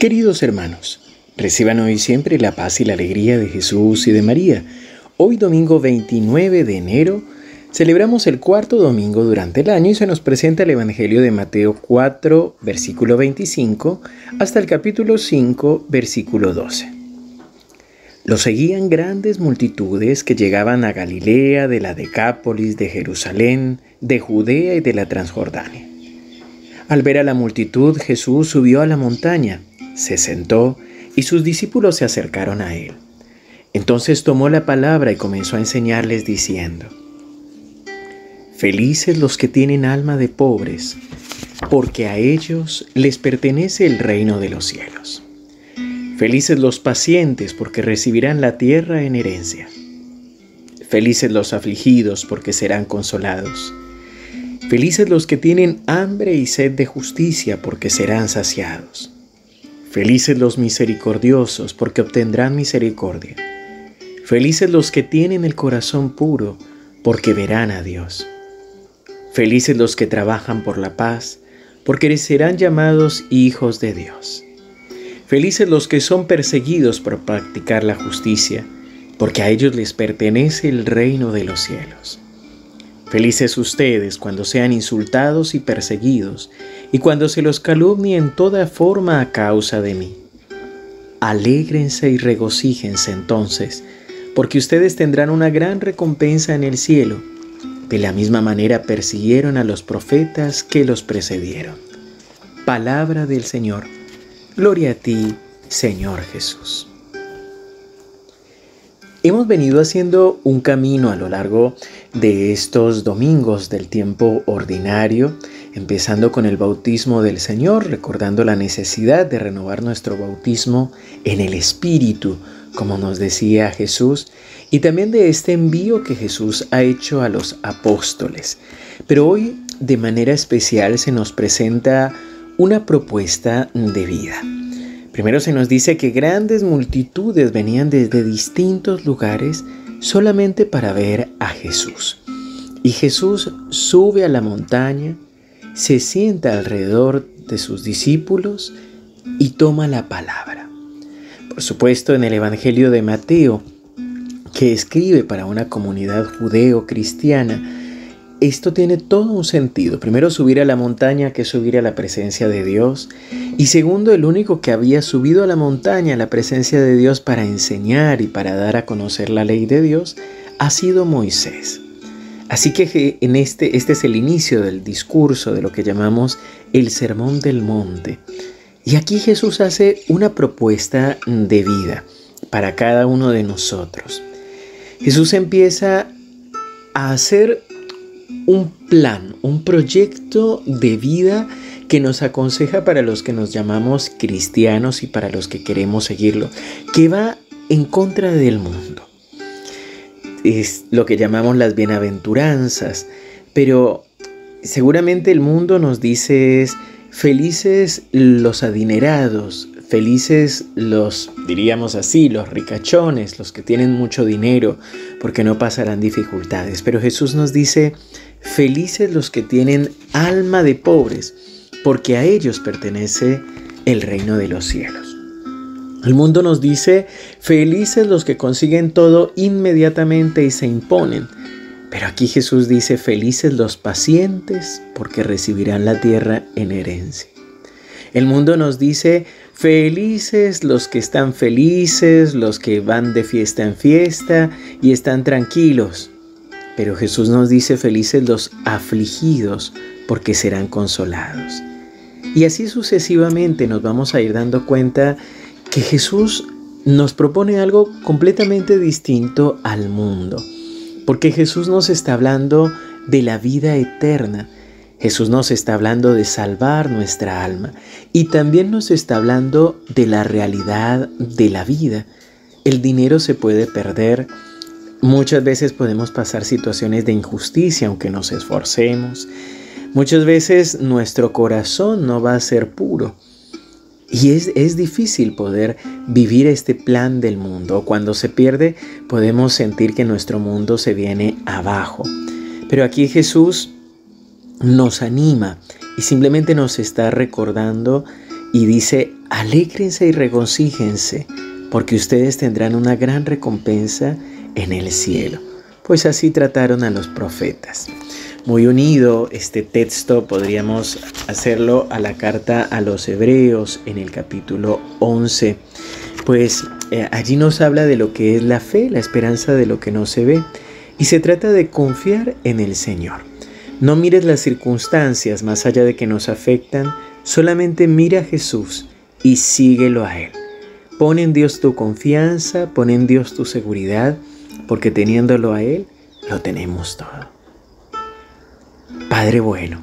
Queridos hermanos, reciban hoy siempre la paz y la alegría de Jesús y de María. Hoy domingo 29 de enero celebramos el cuarto domingo durante el año y se nos presenta el Evangelio de Mateo 4, versículo 25, hasta el capítulo 5, versículo 12. Lo seguían grandes multitudes que llegaban a Galilea, de la Decápolis, de Jerusalén, de Judea y de la Transjordania. Al ver a la multitud, Jesús subió a la montaña, se sentó y sus discípulos se acercaron a él. Entonces tomó la palabra y comenzó a enseñarles diciendo, Felices los que tienen alma de pobres, porque a ellos les pertenece el reino de los cielos. Felices los pacientes, porque recibirán la tierra en herencia. Felices los afligidos, porque serán consolados. Felices los que tienen hambre y sed de justicia, porque serán saciados. Felices los misericordiosos, porque obtendrán misericordia. Felices los que tienen el corazón puro, porque verán a Dios. Felices los que trabajan por la paz, porque serán llamados hijos de Dios. Felices los que son perseguidos por practicar la justicia, porque a ellos les pertenece el reino de los cielos. Felices ustedes cuando sean insultados y perseguidos, y cuando se los calumnie en toda forma a causa de mí. Alégrense y regocíjense entonces, porque ustedes tendrán una gran recompensa en el cielo. De la misma manera persiguieron a los profetas que los precedieron. Palabra del Señor. Gloria a ti, Señor Jesús. Hemos venido haciendo un camino a lo largo de estos domingos del tiempo ordinario, empezando con el bautismo del Señor, recordando la necesidad de renovar nuestro bautismo en el Espíritu, como nos decía Jesús, y también de este envío que Jesús ha hecho a los apóstoles. Pero hoy, de manera especial, se nos presenta una propuesta de vida. Primero se nos dice que grandes multitudes venían desde distintos lugares solamente para ver a Jesús. Y Jesús sube a la montaña, se sienta alrededor de sus discípulos y toma la palabra. Por supuesto, en el Evangelio de Mateo, que escribe para una comunidad judeo-cristiana, esto tiene todo un sentido. Primero, subir a la montaña, que es subir a la presencia de Dios. Y segundo, el único que había subido a la montaña, a la presencia de Dios, para enseñar y para dar a conocer la ley de Dios, ha sido Moisés. Así que en este, este es el inicio del discurso de lo que llamamos el Sermón del Monte. Y aquí Jesús hace una propuesta de vida para cada uno de nosotros. Jesús empieza a hacer un plan, un proyecto de vida que nos aconseja para los que nos llamamos cristianos y para los que queremos seguirlo, que va en contra del mundo. Es lo que llamamos las bienaventuranzas, pero seguramente el mundo nos dice es felices los adinerados, felices los, diríamos así, los ricachones, los que tienen mucho dinero, porque no pasarán dificultades. Pero Jesús nos dice, Felices los que tienen alma de pobres, porque a ellos pertenece el reino de los cielos. El mundo nos dice, felices los que consiguen todo inmediatamente y se imponen. Pero aquí Jesús dice, felices los pacientes, porque recibirán la tierra en herencia. El mundo nos dice, felices los que están felices, los que van de fiesta en fiesta y están tranquilos. Pero Jesús nos dice felices los afligidos porque serán consolados. Y así sucesivamente nos vamos a ir dando cuenta que Jesús nos propone algo completamente distinto al mundo. Porque Jesús nos está hablando de la vida eterna. Jesús nos está hablando de salvar nuestra alma y también nos está hablando de la realidad de la vida. El dinero se puede perder, Muchas veces podemos pasar situaciones de injusticia aunque nos esforcemos. Muchas veces nuestro corazón no va a ser puro. Y es, es, difícil poder vivir este plan del mundo. Cuando se pierde podemos sentir que nuestro mundo se viene abajo. Pero aquí Jesús nos anima y simplemente nos está recordando y dice, alégrense y regocíjense, porque ustedes tendrán una gran recompensa en el cielo. Pues así trataron a los profetas. Muy unido este texto, podríamos hacerlo a la carta a los hebreos en el capítulo 11, pues eh, allí nos habla de lo que es la fe, la esperanza de lo que no se ve, y se trata de confiar en el Señor. No mires las circunstancias más allá de que nos afectan, solamente mira a Jesús y síguelo a Él. Pon en Dios tu confianza, pon en Dios tu seguridad, porque teniéndolo a Él, lo tenemos todo. Padre bueno,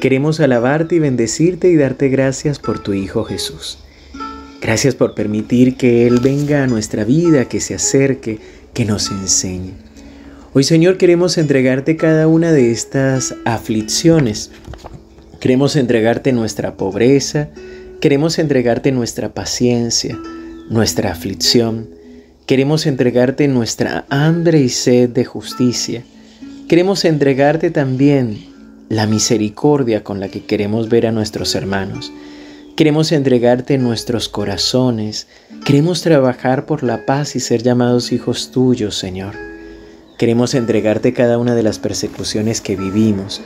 queremos alabarte y bendecirte y darte gracias por tu Hijo Jesús. Gracias por permitir que Él venga a nuestra vida, que se acerque, que nos enseñe. Hoy Señor queremos entregarte cada una de estas aflicciones. Queremos entregarte nuestra pobreza, queremos entregarte nuestra paciencia, nuestra aflicción. Queremos entregarte nuestra hambre y sed de justicia. Queremos entregarte también la misericordia con la que queremos ver a nuestros hermanos. Queremos entregarte nuestros corazones. Queremos trabajar por la paz y ser llamados hijos tuyos, Señor. Queremos entregarte cada una de las persecuciones que vivimos,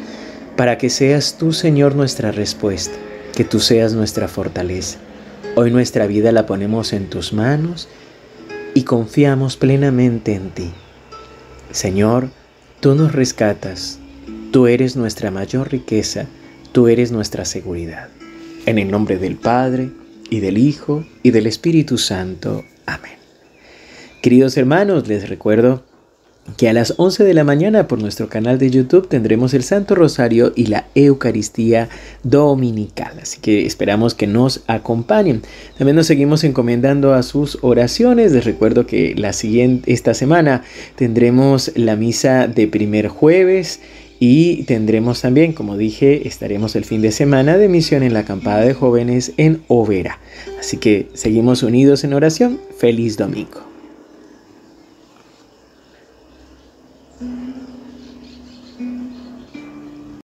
para que seas tú, Señor, nuestra respuesta, que tú seas nuestra fortaleza. Hoy nuestra vida la ponemos en tus manos y confiamos plenamente en ti. Señor, tú nos rescatas, tú eres nuestra mayor riqueza, tú eres nuestra seguridad. En el nombre del Padre, y del Hijo, y del Espíritu Santo. Amén. Queridos hermanos, les recuerdo que a las 11 de la mañana por nuestro canal de YouTube tendremos el Santo Rosario y la Eucaristía Dominical. Así que esperamos que nos acompañen. También nos seguimos encomendando a sus oraciones. Les recuerdo que la siguiente, esta semana tendremos la misa de primer jueves. Y tendremos también, como dije, estaremos el fin de semana de misión en la acampada de jóvenes en Overa. Así que seguimos unidos en oración. Feliz domingo.